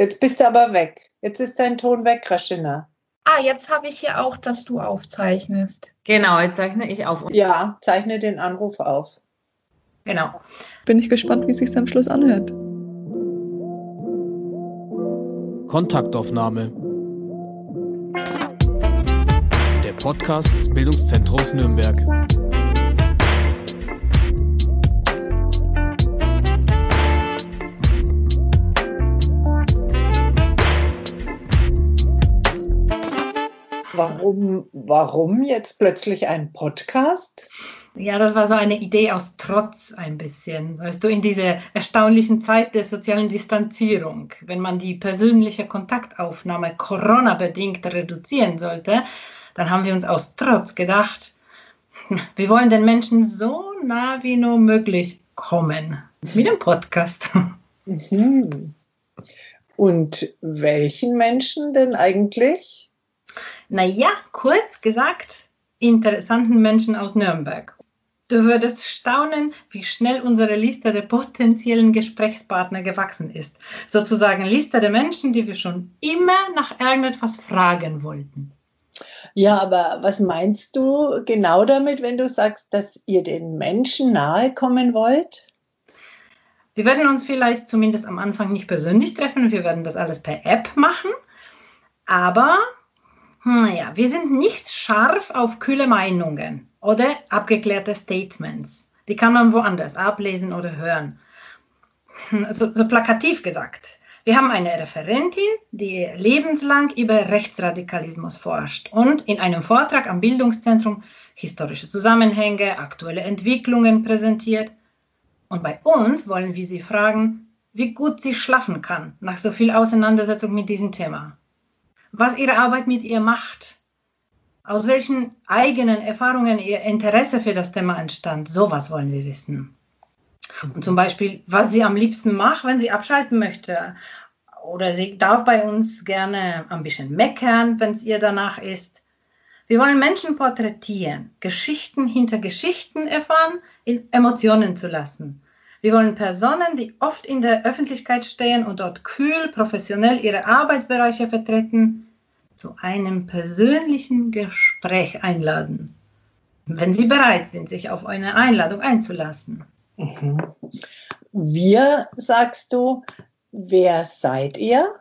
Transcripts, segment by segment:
Jetzt bist du aber weg. Jetzt ist dein Ton weg, Raschina. Ah, jetzt habe ich hier auch, dass du aufzeichnest. Genau, jetzt zeichne ich auf. Ja, zeichne den Anruf auf. Genau. Bin ich gespannt, wie es sich am Schluss anhört. Kontaktaufnahme. Der Podcast des Bildungszentrums Nürnberg. Warum, warum jetzt plötzlich ein Podcast? Ja, das war so eine Idee aus Trotz ein bisschen. Weißt du, in dieser erstaunlichen Zeit der sozialen Distanzierung, wenn man die persönliche Kontaktaufnahme Corona-bedingt reduzieren sollte, dann haben wir uns aus Trotz gedacht, wir wollen den Menschen so nah wie nur möglich kommen. Mit dem Podcast. Mhm. Und welchen Menschen denn eigentlich? Naja, kurz gesagt, interessanten Menschen aus Nürnberg. Du würdest staunen, wie schnell unsere Liste der potenziellen Gesprächspartner gewachsen ist. Sozusagen Liste der Menschen, die wir schon immer nach irgendetwas fragen wollten. Ja, aber was meinst du genau damit, wenn du sagst, dass ihr den Menschen nahe kommen wollt? Wir werden uns vielleicht zumindest am Anfang nicht persönlich treffen. Wir werden das alles per App machen. Aber naja, wir sind nicht scharf auf kühle Meinungen oder abgeklärte Statements. Die kann man woanders ablesen oder hören. So, so plakativ gesagt. Wir haben eine Referentin, die lebenslang über Rechtsradikalismus forscht und in einem Vortrag am Bildungszentrum historische Zusammenhänge, aktuelle Entwicklungen präsentiert. Und bei uns wollen wir sie fragen, wie gut sie schlafen kann nach so viel Auseinandersetzung mit diesem Thema. Was ihre Arbeit mit ihr macht, aus welchen eigenen Erfahrungen ihr Interesse für das Thema entstand, sowas wollen wir wissen. Und zum Beispiel, was sie am liebsten macht, wenn sie abschalten möchte. Oder sie darf bei uns gerne ein bisschen meckern, wenn es ihr danach ist. Wir wollen Menschen porträtieren, Geschichten hinter Geschichten erfahren, in Emotionen zu lassen. Wir wollen Personen, die oft in der Öffentlichkeit stehen und dort kühl, professionell ihre Arbeitsbereiche vertreten, zu einem persönlichen Gespräch einladen, wenn sie bereit sind, sich auf eine Einladung einzulassen. Mhm. Wir, sagst du, wer seid ihr?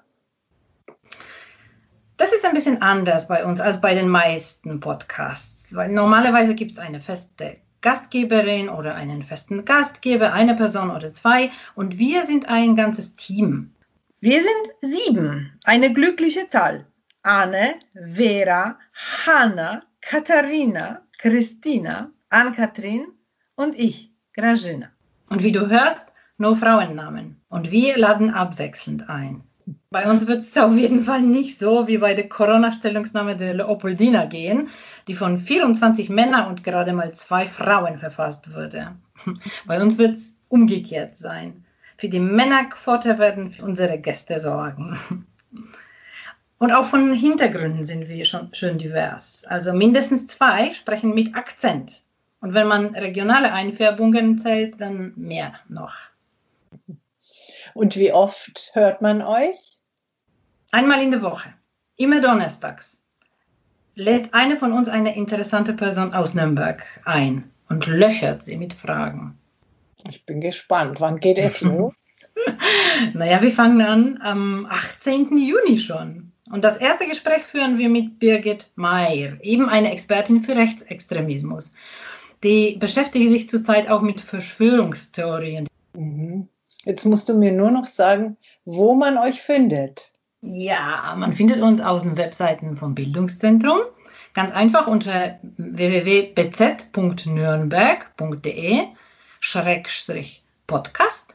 Das ist ein bisschen anders bei uns als bei den meisten Podcasts, weil normalerweise gibt es eine feste Gastgeberin oder einen festen Gastgeber, eine Person oder zwei und wir sind ein ganzes Team. Wir sind sieben, eine glückliche Zahl. Anne, Vera, Hanna, Katharina, Christina, Ann-Kathrin und ich, Grażyna. Und wie du hörst, nur Frauennamen. Und wir laden abwechselnd ein. Bei uns wird es auf jeden Fall nicht so wie bei der Corona-Stellungnahme der Leopoldina gehen, die von 24 Männern und gerade mal zwei Frauen verfasst wurde. Bei uns wird es umgekehrt sein. Für die Männerquote werden unsere Gäste sorgen. Und auch von Hintergründen sind wir schon schön divers. Also mindestens zwei sprechen mit Akzent. Und wenn man regionale Einfärbungen zählt, dann mehr noch. Und wie oft hört man euch? Einmal in der Woche, immer donnerstags, lädt eine von uns eine interessante Person aus Nürnberg ein und löchert sie mit Fragen. Ich bin gespannt. Wann geht es los? naja, wir fangen an am 18. Juni schon. Und das erste Gespräch führen wir mit Birgit Mayer, eben eine Expertin für Rechtsextremismus. Die beschäftigt sich zurzeit auch mit Verschwörungstheorien. Mhm. Jetzt musst du mir nur noch sagen, wo man euch findet. Ja, man findet uns auf den Webseiten vom Bildungszentrum. Ganz einfach unter www.bz.nürnberg.de Schrägstrich Podcast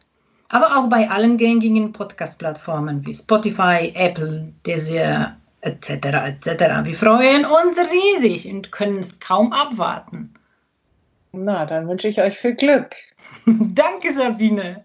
aber auch bei allen gängigen Podcast-Plattformen wie Spotify, Apple, Deezer etc. etc. Wir freuen uns riesig und können es kaum abwarten. Na, dann wünsche ich euch viel Glück. Danke, Sabine.